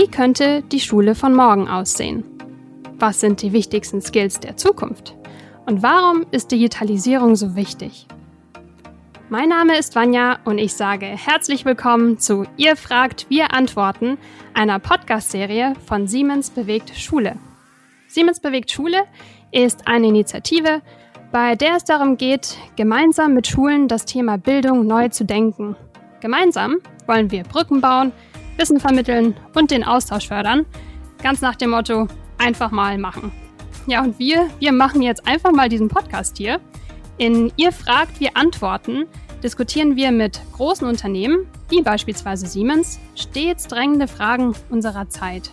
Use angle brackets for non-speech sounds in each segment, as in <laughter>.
Wie könnte die Schule von morgen aussehen? Was sind die wichtigsten Skills der Zukunft? Und warum ist Digitalisierung so wichtig? Mein Name ist Vanja und ich sage herzlich willkommen zu Ihr fragt, wir antworten, einer Podcast-Serie von Siemens Bewegt Schule. Siemens Bewegt Schule ist eine Initiative, bei der es darum geht, gemeinsam mit Schulen das Thema Bildung neu zu denken. Gemeinsam wollen wir Brücken bauen, Wissen vermitteln und den Austausch fördern, ganz nach dem Motto einfach mal machen. Ja, und wir, wir machen jetzt einfach mal diesen Podcast hier. In Ihr fragt, wir antworten diskutieren wir mit großen Unternehmen, wie beispielsweise Siemens, stets drängende Fragen unserer Zeit.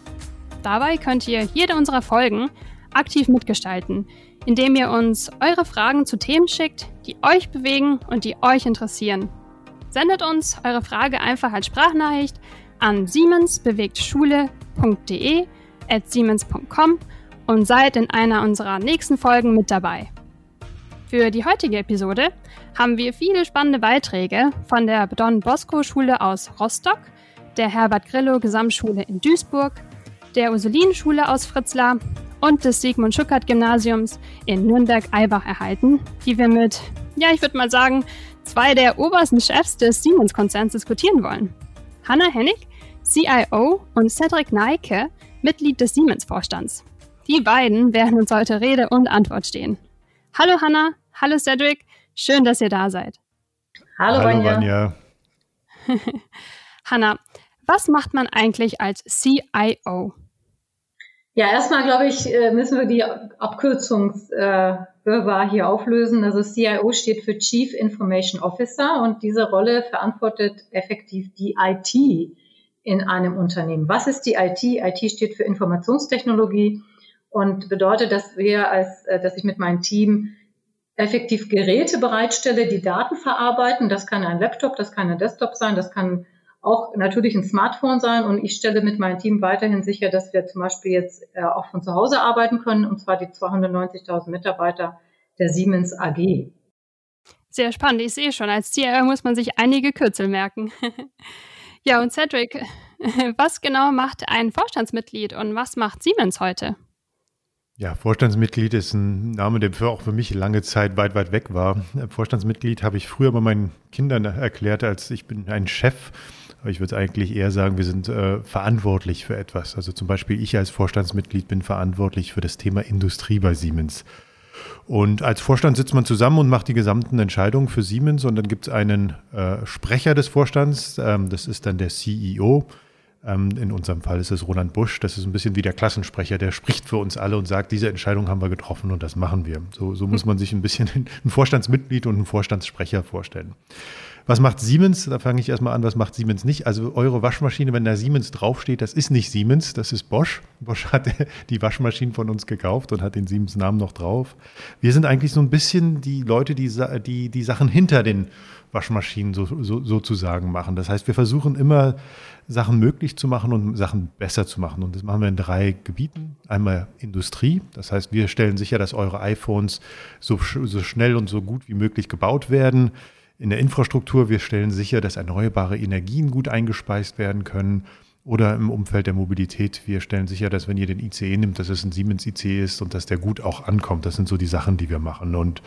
Dabei könnt ihr jede unserer Folgen aktiv mitgestalten, indem ihr uns eure Fragen zu Themen schickt, die euch bewegen und die euch interessieren. Sendet uns eure Frage einfach als Sprachnachricht an siemensbewegtschule.de at siemens.com und seid in einer unserer nächsten Folgen mit dabei. Für die heutige Episode haben wir viele spannende Beiträge von der Don Bosco Schule aus Rostock, der Herbert Grillo Gesamtschule in Duisburg, der Ursulinen Schule aus Fritzlar und des Sigmund Schuckert Gymnasiums in Nürnberg-Eibach erhalten, die wir mit, ja, ich würde mal sagen, zwei der obersten Chefs des Siemens-Konzerns diskutieren wollen. Hanna Hennig, CIO und Cedric Neike, Mitglied des Siemens-Vorstands. Die beiden werden uns heute Rede und Antwort stehen. Hallo Hanna, hallo Cedric, schön, dass ihr da seid. Hallo, hallo Vanja. <laughs> Hanna, was macht man eigentlich als CIO? Ja, erstmal glaube ich, äh, müssen wir die Abkürzungswirrwarr hier auflösen. Also CIO steht für Chief Information Officer und diese Rolle verantwortet effektiv die IT in einem Unternehmen. Was ist die IT? IT steht für Informationstechnologie und bedeutet, dass wir als, äh, dass ich mit meinem Team effektiv Geräte bereitstelle, die Daten verarbeiten. Das kann ein Laptop, das kann ein Desktop sein, das kann auch natürlich ein Smartphone sein. Und ich stelle mit meinem Team weiterhin sicher, dass wir zum Beispiel jetzt äh, auch von zu Hause arbeiten können, und zwar die 290.000 Mitarbeiter der Siemens AG. Sehr spannend. Ich sehe schon, als CIO muss man sich einige Kürzel merken. <laughs> ja, und Cedric, <laughs> was genau macht ein Vorstandsmitglied und was macht Siemens heute? Ja, Vorstandsmitglied ist ein Name, der für auch für mich lange Zeit weit, weit weg war. Vorstandsmitglied habe ich früher bei meinen Kindern erklärt, als ich bin ein Chef. Ich würde eigentlich eher sagen, wir sind äh, verantwortlich für etwas. Also zum Beispiel ich als Vorstandsmitglied bin verantwortlich für das Thema Industrie bei Siemens. Und als Vorstand sitzt man zusammen und macht die gesamten Entscheidungen für Siemens. Und dann gibt es einen äh, Sprecher des Vorstands, ähm, das ist dann der CEO. Ähm, in unserem Fall ist es Roland Busch. Das ist ein bisschen wie der Klassensprecher, der spricht für uns alle und sagt, diese Entscheidung haben wir getroffen und das machen wir. So, so muss man sich ein bisschen <laughs> ein Vorstandsmitglied und einen Vorstandssprecher vorstellen. Was macht Siemens? Da fange ich erstmal an, was macht Siemens nicht? Also eure Waschmaschine, wenn da Siemens draufsteht, das ist nicht Siemens, das ist Bosch. Bosch hat <laughs> die Waschmaschinen von uns gekauft und hat den Siemens-Namen noch drauf. Wir sind eigentlich so ein bisschen die Leute, die die, die Sachen hinter den Waschmaschinen so, so, sozusagen machen. Das heißt, wir versuchen immer Sachen möglich zu machen und Sachen besser zu machen. Und das machen wir in drei Gebieten. Einmal Industrie. Das heißt, wir stellen sicher, dass eure iPhones so, so schnell und so gut wie möglich gebaut werden. In der Infrastruktur, wir stellen sicher, dass erneuerbare Energien gut eingespeist werden können. Oder im Umfeld der Mobilität, wir stellen sicher, dass wenn ihr den ICE nimmt, dass es ein Siemens ICE ist und dass der gut auch ankommt. Das sind so die Sachen, die wir machen. Und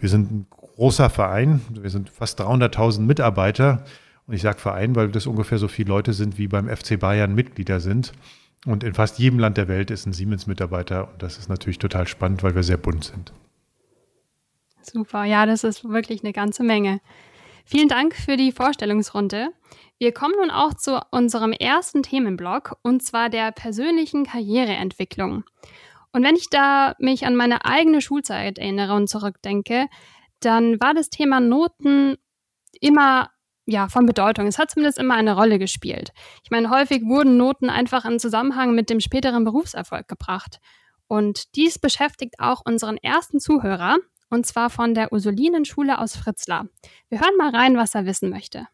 wir sind ein großer Verein. Wir sind fast 300.000 Mitarbeiter. Und ich sage Verein, weil das ungefähr so viele Leute sind, wie beim FC Bayern Mitglieder sind. Und in fast jedem Land der Welt ist ein Siemens-Mitarbeiter. Und das ist natürlich total spannend, weil wir sehr bunt sind. Super, ja, das ist wirklich eine ganze Menge. Vielen Dank für die Vorstellungsrunde. Wir kommen nun auch zu unserem ersten Themenblock, und zwar der persönlichen Karriereentwicklung. Und wenn ich da mich an meine eigene Schulzeit erinnere und zurückdenke, dann war das Thema Noten immer ja, von Bedeutung. Es hat zumindest immer eine Rolle gespielt. Ich meine, häufig wurden Noten einfach in Zusammenhang mit dem späteren Berufserfolg gebracht. Und dies beschäftigt auch unseren ersten Zuhörer, und zwar von der Ursulinenschule aus Fritzlar. Wir hören mal rein, was er wissen möchte.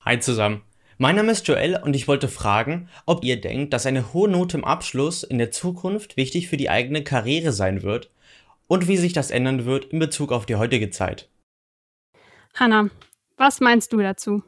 Hi zusammen. Mein Name ist Joel und ich wollte fragen, ob ihr denkt, dass eine hohe Note im Abschluss in der Zukunft wichtig für die eigene Karriere sein wird und wie sich das ändern wird in Bezug auf die heutige Zeit. Hanna, was meinst du dazu?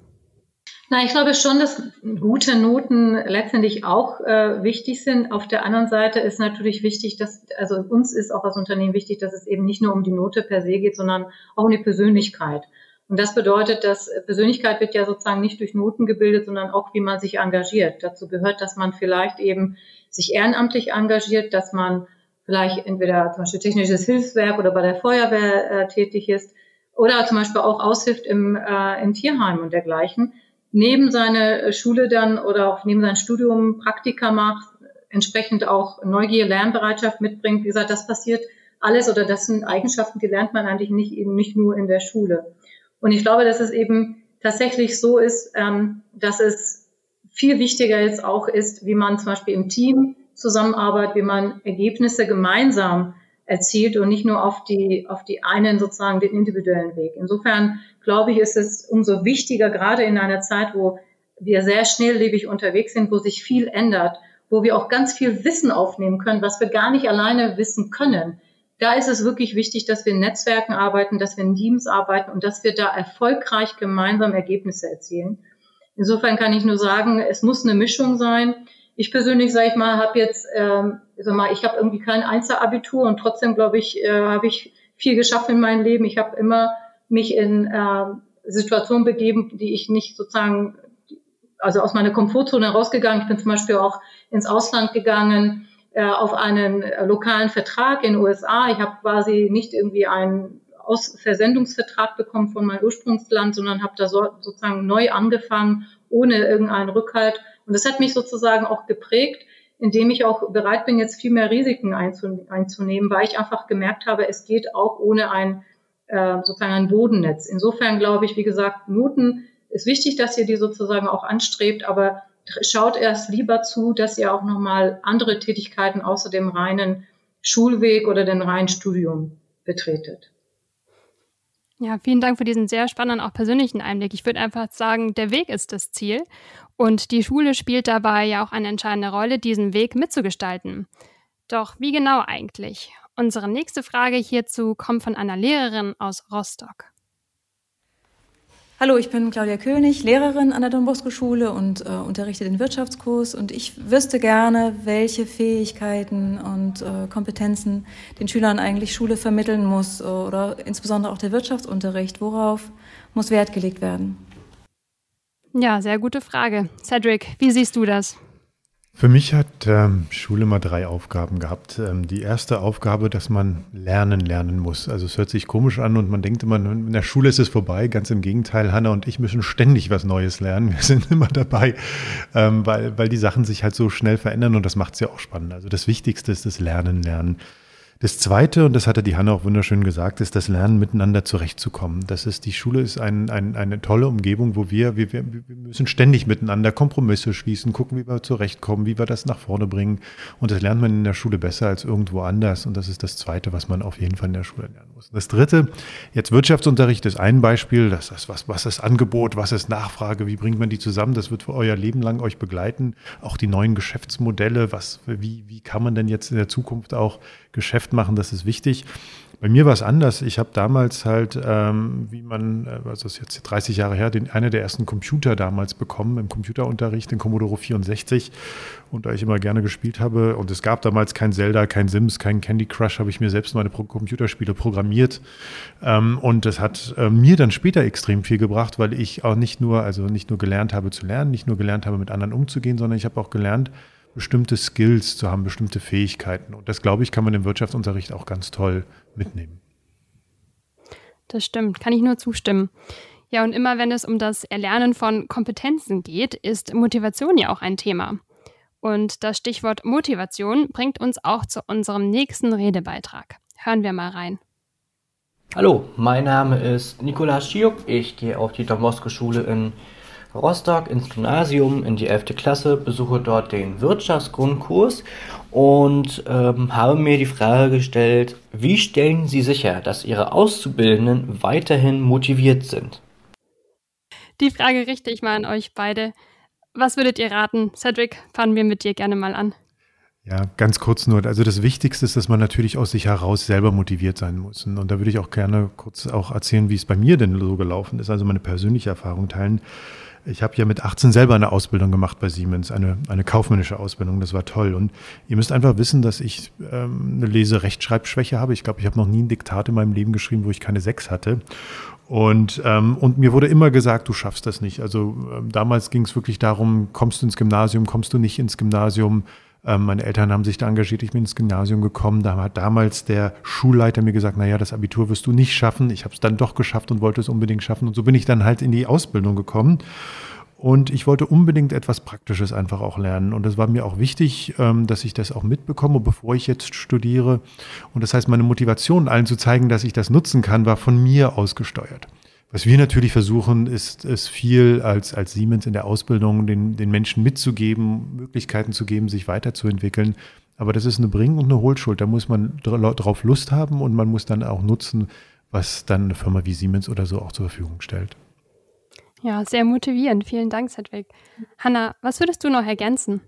Na, ich glaube schon, dass gute Noten letztendlich auch äh, wichtig sind. Auf der anderen Seite ist natürlich wichtig, dass, also uns ist auch als Unternehmen wichtig, dass es eben nicht nur um die Note per se geht, sondern auch um die Persönlichkeit. Und das bedeutet, dass Persönlichkeit wird ja sozusagen nicht durch Noten gebildet, sondern auch, wie man sich engagiert. Dazu gehört, dass man vielleicht eben sich ehrenamtlich engagiert, dass man vielleicht entweder zum Beispiel technisches Hilfswerk oder bei der Feuerwehr äh, tätig ist oder zum Beispiel auch aushilft im, äh, im Tierheim und dergleichen neben seiner äh, Schule dann oder auch neben seinem Studium Praktika macht, entsprechend auch Neugier, Lernbereitschaft mitbringt. Wie gesagt, das passiert alles oder das sind Eigenschaften, die lernt man eigentlich nicht, eben nicht nur in der Schule. Und ich glaube, dass es eben tatsächlich so ist, ähm, dass es viel wichtiger jetzt auch ist, wie man zum Beispiel im Team zusammenarbeitet, wie man Ergebnisse gemeinsam erzielt und nicht nur auf die, auf die einen sozusagen den individuellen Weg. Insofern glaube ich, ist es umso wichtiger, gerade in einer Zeit, wo wir sehr schnelllebig unterwegs sind, wo sich viel ändert, wo wir auch ganz viel Wissen aufnehmen können, was wir gar nicht alleine wissen können. Da ist es wirklich wichtig, dass wir in Netzwerken arbeiten, dass wir in Teams arbeiten und dass wir da erfolgreich gemeinsam Ergebnisse erzielen. Insofern kann ich nur sagen, es muss eine Mischung sein. Ich persönlich, sage ich mal, habe jetzt, ähm, sag mal, ich habe irgendwie kein Einzelabitur und trotzdem, glaube ich, äh, habe ich viel geschafft in meinem Leben. Ich habe immer mich in äh, Situationen begeben, die ich nicht sozusagen, also aus meiner Komfortzone herausgegangen. Ich bin zum Beispiel auch ins Ausland gegangen äh, auf einen äh, lokalen Vertrag in den USA. Ich habe quasi nicht irgendwie einen Aus Versendungsvertrag bekommen von meinem Ursprungsland, sondern habe da so, sozusagen neu angefangen, ohne irgendeinen Rückhalt und das hat mich sozusagen auch geprägt, indem ich auch bereit bin, jetzt viel mehr Risiken einzunehmen, weil ich einfach gemerkt habe, es geht auch ohne ein äh, sozusagen ein Bodennetz. Insofern glaube ich, wie gesagt, Noten ist wichtig, dass ihr die sozusagen auch anstrebt, aber schaut erst lieber zu, dass ihr auch nochmal andere Tätigkeiten außer dem reinen Schulweg oder dem reinen Studium betretet. Ja, vielen Dank für diesen sehr spannenden, auch persönlichen Einblick. Ich würde einfach sagen, der Weg ist das Ziel. Und die Schule spielt dabei ja auch eine entscheidende Rolle, diesen Weg mitzugestalten. Doch wie genau eigentlich? Unsere nächste Frage hierzu kommt von einer Lehrerin aus Rostock. Hallo, ich bin Claudia König, Lehrerin an der Don Bosco Schule und äh, unterrichte den Wirtschaftskurs. Und ich wüsste gerne, welche Fähigkeiten und äh, Kompetenzen den Schülern eigentlich Schule vermitteln muss oder insbesondere auch der Wirtschaftsunterricht. Worauf muss Wert gelegt werden? Ja, sehr gute Frage. Cedric, wie siehst du das? Für mich hat ähm, Schule mal drei Aufgaben gehabt. Ähm, die erste Aufgabe, dass man lernen lernen muss. Also es hört sich komisch an und man denkt immer, in der Schule ist es vorbei. Ganz im Gegenteil, Hanna und ich müssen ständig was Neues lernen. Wir <laughs> sind immer dabei, ähm, weil, weil die Sachen sich halt so schnell verändern und das macht es ja auch spannend. Also das Wichtigste ist das Lernen lernen. Das Zweite, und das hatte die Hanna auch wunderschön gesagt, ist das Lernen, miteinander zurechtzukommen. Das ist, die Schule ist ein, ein, eine tolle Umgebung, wo wir, wir, wir müssen ständig miteinander Kompromisse schließen, gucken, wie wir zurechtkommen, wie wir das nach vorne bringen. Und das lernt man in der Schule besser als irgendwo anders. Und das ist das Zweite, was man auf jeden Fall in der Schule lernen muss. Das Dritte, jetzt Wirtschaftsunterricht ist ein Beispiel. Das ist was, was ist Angebot, was ist Nachfrage, wie bringt man die zusammen? Das wird für euer Leben lang euch begleiten. Auch die neuen Geschäftsmodelle, was, wie, wie kann man denn jetzt in der Zukunft auch Geschäft machen, das ist wichtig. Bei mir war es anders. Ich habe damals halt, ähm, wie man, äh, was ist jetzt 30 Jahre her, den, einer der ersten Computer damals bekommen im Computerunterricht, den Commodore 64. Und da ich immer gerne gespielt habe, und es gab damals kein Zelda, kein Sims, kein Candy Crush, habe ich mir selbst meine Pro Computerspiele programmiert. Ähm, und das hat äh, mir dann später extrem viel gebracht, weil ich auch nicht nur, also nicht nur gelernt habe zu lernen, nicht nur gelernt habe, mit anderen umzugehen, sondern ich habe auch gelernt, bestimmte Skills zu haben, bestimmte Fähigkeiten. Und das, glaube ich, kann man im Wirtschaftsunterricht auch ganz toll mitnehmen. Das stimmt, kann ich nur zustimmen. Ja, und immer wenn es um das Erlernen von Kompetenzen geht, ist Motivation ja auch ein Thema. Und das Stichwort Motivation bringt uns auch zu unserem nächsten Redebeitrag. Hören wir mal rein. Hallo, mein Name ist Nikolaus Schiuk. Ich gehe auf die Don Bosco Schule in Rostock ins Gymnasium in die 11. Klasse, besuche dort den Wirtschaftsgrundkurs und ähm, habe mir die Frage gestellt, wie stellen Sie sicher, dass Ihre Auszubildenden weiterhin motiviert sind? Die Frage richte ich mal an euch beide. Was würdet ihr raten? Cedric, fangen wir mit dir gerne mal an. Ja, ganz kurz nur. Also das Wichtigste ist, dass man natürlich aus sich heraus selber motiviert sein muss. Und da würde ich auch gerne kurz auch erzählen, wie es bei mir denn so gelaufen ist, also meine persönliche Erfahrung teilen Ich habe ja mit 18 selber eine Ausbildung gemacht bei Siemens, eine, eine kaufmännische Ausbildung. Das war toll. Und ihr müsst einfach wissen, dass ich ähm, eine Lese-Rechtschreibschwäche habe. Ich glaube, ich habe noch nie ein Diktat in meinem Leben geschrieben, wo ich keine sechs hatte. Und, ähm, und mir wurde immer gesagt, du schaffst das nicht. Also ähm, damals ging es wirklich darum, kommst du ins Gymnasium, kommst du nicht ins Gymnasium. Ähm, meine Eltern haben sich da engagiert, ich bin ins Gymnasium gekommen. Da hat damals der Schulleiter mir gesagt, naja, das Abitur wirst du nicht schaffen. Ich habe es dann doch geschafft und wollte es unbedingt schaffen. Und so bin ich dann halt in die Ausbildung gekommen. Und ich wollte unbedingt etwas Praktisches einfach auch lernen. Und es war mir auch wichtig, ähm, dass ich das auch mitbekomme, bevor ich jetzt studiere. Und das heißt, meine Motivation, allen zu zeigen, dass ich das nutzen kann, war von mir ausgesteuert. Was wir natürlich versuchen, ist es viel als, als Siemens in der Ausbildung den, den Menschen mitzugeben, Möglichkeiten zu geben, sich weiterzuentwickeln. Aber das ist eine Bring- und eine Hohlschuld. Da muss man drauf Lust haben und man muss dann auch nutzen, was dann eine Firma wie Siemens oder so auch zur Verfügung stellt. Ja, sehr motivierend. Vielen Dank, Sedwick. Hanna, was würdest du noch ergänzen?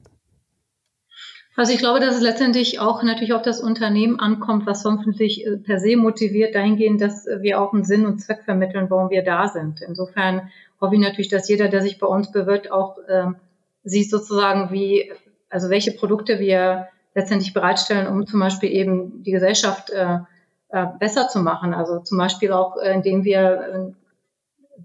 Also ich glaube, dass es letztendlich auch natürlich auf das Unternehmen ankommt, was hoffentlich äh, per se motiviert dahingehend, dass wir auch einen Sinn und Zweck vermitteln, warum wir da sind. Insofern hoffe ich natürlich, dass jeder, der sich bei uns bewirbt, auch ähm, sieht sozusagen, wie, also welche Produkte wir letztendlich bereitstellen, um zum Beispiel eben die Gesellschaft äh, äh, besser zu machen. Also zum Beispiel auch, äh, indem wir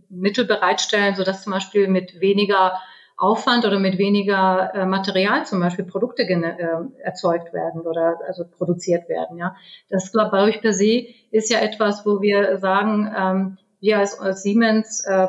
Mittel bereitstellen, sodass zum Beispiel mit weniger Aufwand oder mit weniger äh, Material zum Beispiel Produkte äh, erzeugt werden oder also produziert werden. Ja, das glaube ich per se ist ja etwas, wo wir sagen, ähm, wir als, als Siemens äh,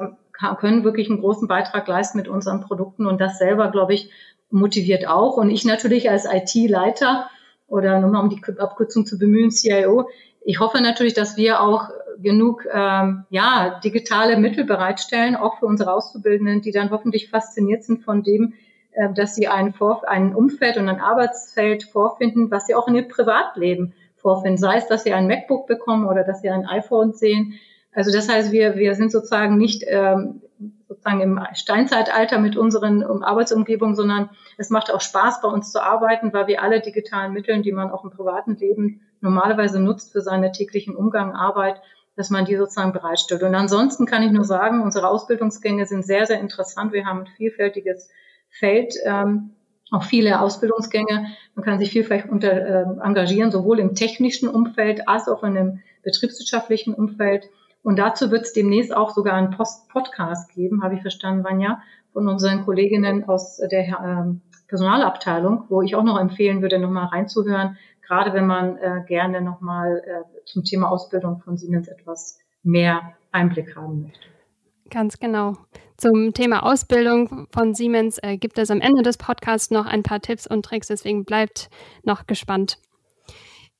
können wirklich einen großen Beitrag leisten mit unseren Produkten und das selber glaube ich motiviert auch und ich natürlich als IT-Leiter oder nochmal um die Abkürzung zu bemühen, CIO, ich hoffe natürlich, dass wir auch genug ähm, ja, digitale Mittel bereitstellen, auch für unsere Auszubildenden, die dann hoffentlich fasziniert sind von dem, äh, dass sie ein, Vor ein Umfeld und ein Arbeitsfeld vorfinden, was sie auch in ihr Privatleben vorfinden. Sei es, dass sie ein MacBook bekommen oder dass sie ein iPhone sehen. Also das heißt, wir, wir sind sozusagen nicht ähm, sozusagen im Steinzeitalter mit unseren um, Arbeitsumgebungen, sondern es macht auch Spaß, bei uns zu arbeiten, weil wir alle digitalen Mittel, die man auch im privaten Leben normalerweise nutzt für seinen täglichen Umgang, Arbeit, dass man die sozusagen bereitstellt. Und ansonsten kann ich nur sagen, unsere Ausbildungsgänge sind sehr, sehr interessant. Wir haben ein vielfältiges Feld, ähm, auch viele Ausbildungsgänge. Man kann sich vielfach unter, äh, engagieren, sowohl im technischen Umfeld als auch in dem betriebswirtschaftlichen Umfeld. Und dazu wird es demnächst auch sogar einen Post Podcast geben, habe ich verstanden, Vanja, von unseren Kolleginnen aus der äh, Personalabteilung, wo ich auch noch empfehlen würde, nochmal reinzuhören, gerade wenn man äh, gerne nochmal äh, zum Thema Ausbildung von Siemens etwas mehr Einblick haben möchte. Ganz genau. Zum Thema Ausbildung von Siemens äh, gibt es am Ende des Podcasts noch ein paar Tipps und Tricks, deswegen bleibt noch gespannt.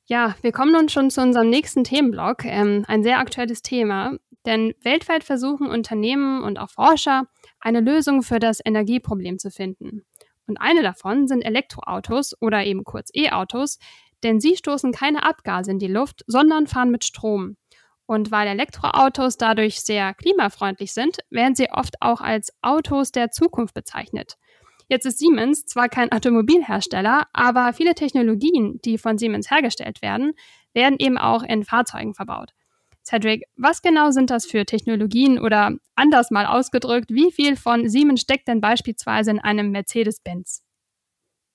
Ja, wir kommen nun schon zu unserem nächsten Themenblock, ähm, ein sehr aktuelles Thema, denn weltweit versuchen Unternehmen und auch Forscher eine Lösung für das Energieproblem zu finden. Und eine davon sind Elektroautos oder eben kurz E-Autos, denn sie stoßen keine Abgase in die Luft, sondern fahren mit Strom. Und weil Elektroautos dadurch sehr klimafreundlich sind, werden sie oft auch als Autos der Zukunft bezeichnet. Jetzt ist Siemens zwar kein Automobilhersteller, aber viele Technologien, die von Siemens hergestellt werden, werden eben auch in Fahrzeugen verbaut. Cedric, was genau sind das für Technologien oder anders mal ausgedrückt, wie viel von Siemens steckt denn beispielsweise in einem Mercedes-Benz?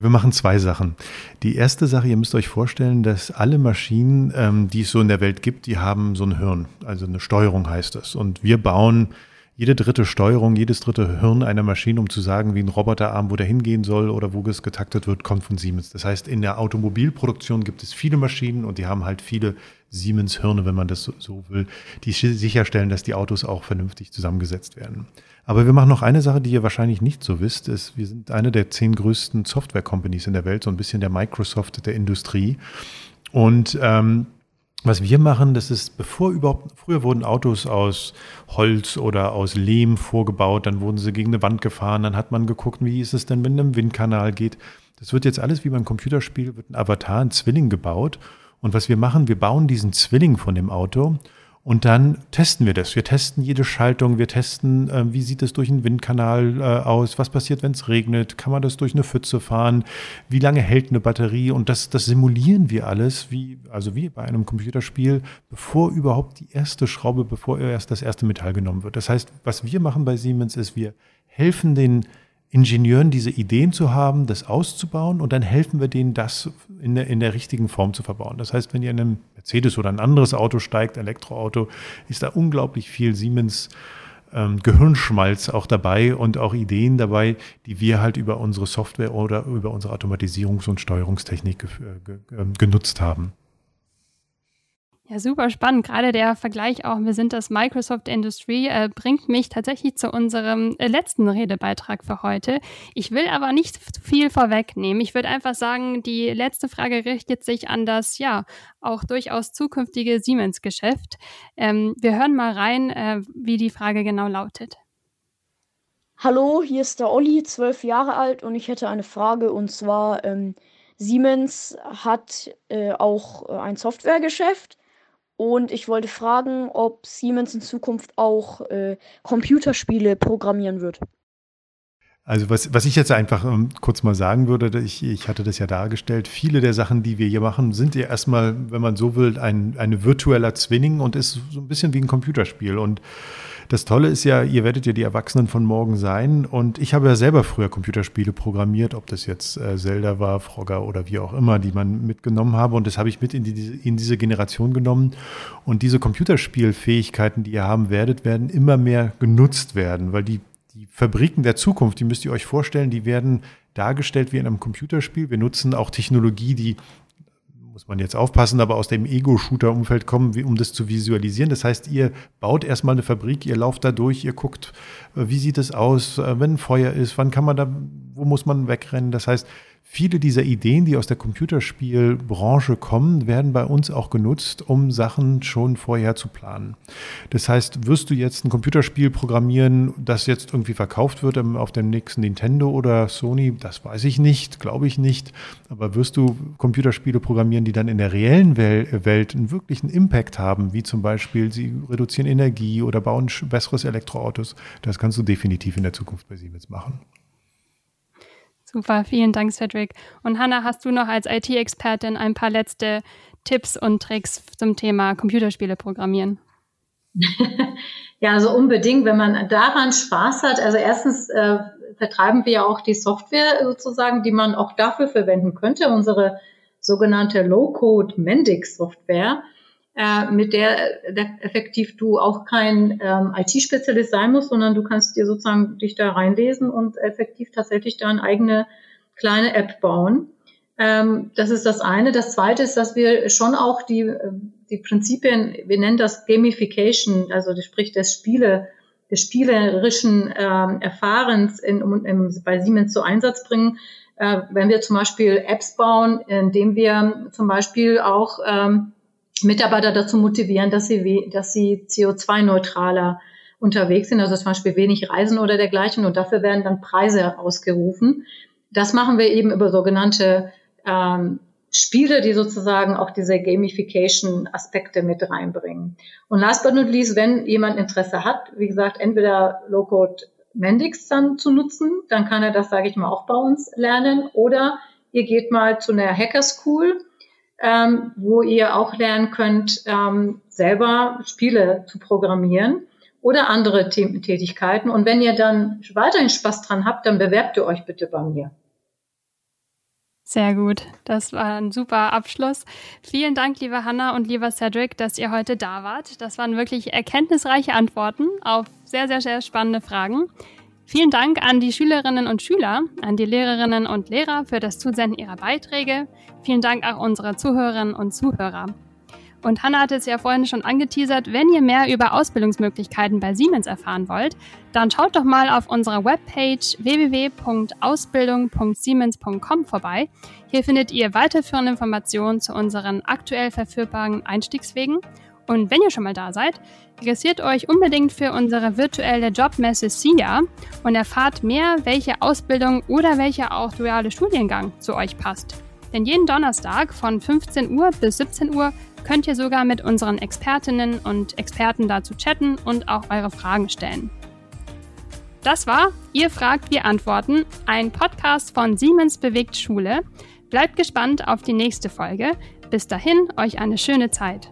Wir machen zwei Sachen. Die erste Sache, ihr müsst euch vorstellen, dass alle Maschinen, ähm, die es so in der Welt gibt, die haben so ein Hirn, also eine Steuerung heißt das. Und wir bauen jede dritte Steuerung, jedes dritte Hirn einer Maschine, um zu sagen, wie ein Roboterarm, wo der hingehen soll oder wo es getaktet wird, kommt von Siemens. Das heißt, in der Automobilproduktion gibt es viele Maschinen und die haben halt viele Siemens-Hirne, wenn man das so will, die sicherstellen, dass die Autos auch vernünftig zusammengesetzt werden. Aber wir machen noch eine Sache, die ihr wahrscheinlich nicht so wisst, ist, wir sind eine der zehn größten Software-Companies in der Welt, so ein bisschen der Microsoft der Industrie. Und ähm, was wir machen, das ist, bevor überhaupt, früher wurden Autos aus Holz oder aus Lehm vorgebaut, dann wurden sie gegen eine Wand gefahren, dann hat man geguckt, wie ist es denn, wenn ein Windkanal geht. Das wird jetzt alles wie beim Computerspiel, wird ein Avatar, ein Zwilling gebaut. Und was wir machen, wir bauen diesen Zwilling von dem Auto Und dann testen wir das. Wir testen jede Schaltung, wir testen, äh, wie sieht es durch einen Windkanal äh, aus, was passiert, wenn es regnet, kann man das durch eine Pfütze fahren, wie lange hält eine Batterie? Und das, das simulieren wir alles, wie, also wie bei einem Computerspiel, bevor überhaupt die erste Schraube, bevor erst das erste Metall genommen wird. Das heißt, was wir machen bei Siemens ist, wir helfen den Ingenieuren diese Ideen zu haben, das auszubauen und dann helfen wir denen, das in der, in der richtigen Form zu verbauen. Das heißt, wenn ihr in einem Mercedes oder ein anderes Auto steigt, Elektroauto, ist da unglaublich viel Siemens ähm, Gehirnschmalz auch dabei und auch Ideen dabei, die wir halt über unsere Software oder über unsere Automatisierungs- und Steuerungstechnik äh, äh, genutzt haben. Ja, super spannend. Gerade der Vergleich auch, wir sind das Microsoft Industry, äh, bringt mich tatsächlich zu unserem äh, letzten Redebeitrag für heute. Ich will aber nicht viel vorwegnehmen. Ich würde einfach sagen, die letzte Frage richtet sich an das, ja, auch durchaus zukünftige Siemens-Geschäft. Ähm, wir hören mal rein, äh, wie die Frage genau lautet. Hallo, hier ist der Olli, zwölf Jahre alt und ich hätte eine Frage und zwar, ähm, Siemens hat äh, auch äh, ein Softwaregeschäft und ich wollte fragen, ob Siemens in Zukunft auch äh, Computerspiele programmieren wird. Also was, was ich jetzt einfach ähm, kurz mal sagen würde, ich, ich hatte das ja dargestellt, viele der Sachen, die wir hier machen, sind ja erstmal, wenn man so will, ein eine virtueller Zwinning und ist so ein bisschen wie ein Computerspiel. Und das Tolle ist ja, ihr werdet ja die Erwachsenen von morgen sein. Und ich habe ja selber früher Computerspiele programmiert, ob das jetzt äh, Zelda war, Frogger oder wie auch immer, die man mitgenommen habe. Und das habe ich mit in, die, in diese Generation genommen. Und diese Computerspielfähigkeiten, die ihr haben werdet, werden immer mehr genutzt werden, weil die die Fabriken der Zukunft, die müsst ihr euch vorstellen, die werden dargestellt wie in einem Computerspiel. Wir nutzen auch Technologie, die man jetzt aufpassen, aber aus dem Ego-Shooter-Umfeld kommen, wie, um das zu visualisieren. Das heißt, ihr baut erstmal eine Fabrik, ihr lauft da durch, ihr guckt, äh, wie sieht es aus, äh, wenn Feuer ist, wann kann man da, wo muss man wegrennen. Das heißt, viele dieser Ideen, die aus der Computerspielbranche kommen, werden bei uns auch genutzt, um Sachen schon vorher zu planen. Das heißt, wirst du jetzt ein Computerspiel programmieren, das jetzt irgendwie verkauft wird auf dem nächsten Nintendo oder Sony? Das weiß ich nicht, glaube ich nicht. Aber wirst du Computerspiele programmieren, die dann in der reellen Welt einen wirklichen Impact haben, wie zum Beispiel sie reduzieren Energie oder bauen besseres Elektroautos? Das kannst du definitiv in der Zukunft bei Siemens machen. Super, vielen Dank, Cedric. Und Hanna, hast du noch als IT-Expertin ein paar letzte Tipps und Tricks zum Thema Computerspiele programmieren? <laughs> ja, also unbedingt, wenn man daran Spaß hat. Also erstens äh, vertreiben wir ja auch die Software sozusagen, die man auch dafür verwenden könnte, unsere sogenannte Low-Code Mendix-Software äh, mit der, effektiv du auch kein ähm, IT-Spezialist sein musst, sondern du kannst dir sozusagen dich da reinlesen und effektiv tatsächlich da eine eigene kleine App bauen. Ähm, das ist das eine. Das zweite ist, dass wir schon auch die, die Prinzipien, wir nennen das Gamification, also sprich des Spiele, des spielerischen ähm, Erfahrens in, in, bei Siemens zu Einsatz bringen. Äh, wenn wir zum Beispiel Apps bauen, indem wir zum Beispiel auch ähm, Mitarbeiter dazu motivieren, dass sie, dass sie CO2-neutraler unterwegs sind, also zum Beispiel wenig reisen oder dergleichen. Und dafür werden dann Preise ausgerufen. Das machen wir eben über sogenannte ähm, Spiele, die sozusagen auch diese Gamification-Aspekte mit reinbringen. Und last but not least, wenn jemand Interesse hat, wie gesagt, entweder Low-Code Mendix dann zu nutzen, dann kann er das, sage ich mal, auch bei uns lernen. Oder ihr geht mal zu einer Hacker School ähm, wo ihr auch lernen könnt, ähm, selber Spiele zu programmieren oder andere Tätigkeiten. Und wenn ihr dann weiterhin Spaß dran habt, dann bewerbt ihr euch bitte bei mir. Sehr gut. Das war ein super Abschluss. Vielen Dank, liebe Hanna und lieber Cedric, dass ihr heute da wart. Das waren wirklich erkenntnisreiche Antworten auf sehr, sehr, sehr spannende Fragen. Vielen Dank an die Schülerinnen und Schüler, an die Lehrerinnen und Lehrer für das Zusenden ihrer Beiträge. Vielen Dank auch unserer Zuhörerinnen und Zuhörer. Und Hanna hat es ja vorhin schon angeteasert, wenn ihr mehr über Ausbildungsmöglichkeiten bei Siemens erfahren wollt, dann schaut doch mal auf unserer Webpage www.ausbildung.siemens.com vorbei. Hier findet ihr weiterführende Informationen zu unseren aktuell verfügbaren Einstiegswegen und wenn ihr schon mal da seid, registriert euch unbedingt für unsere virtuelle Jobmesse SIA und erfahrt mehr, welche Ausbildung oder welcher auch duale Studiengang zu euch passt. Denn jeden Donnerstag von 15 Uhr bis 17 Uhr könnt ihr sogar mit unseren Expertinnen und Experten dazu chatten und auch eure Fragen stellen. Das war Ihr fragt, wir antworten, ein Podcast von Siemens Bewegt Schule. Bleibt gespannt auf die nächste Folge. Bis dahin, euch eine schöne Zeit.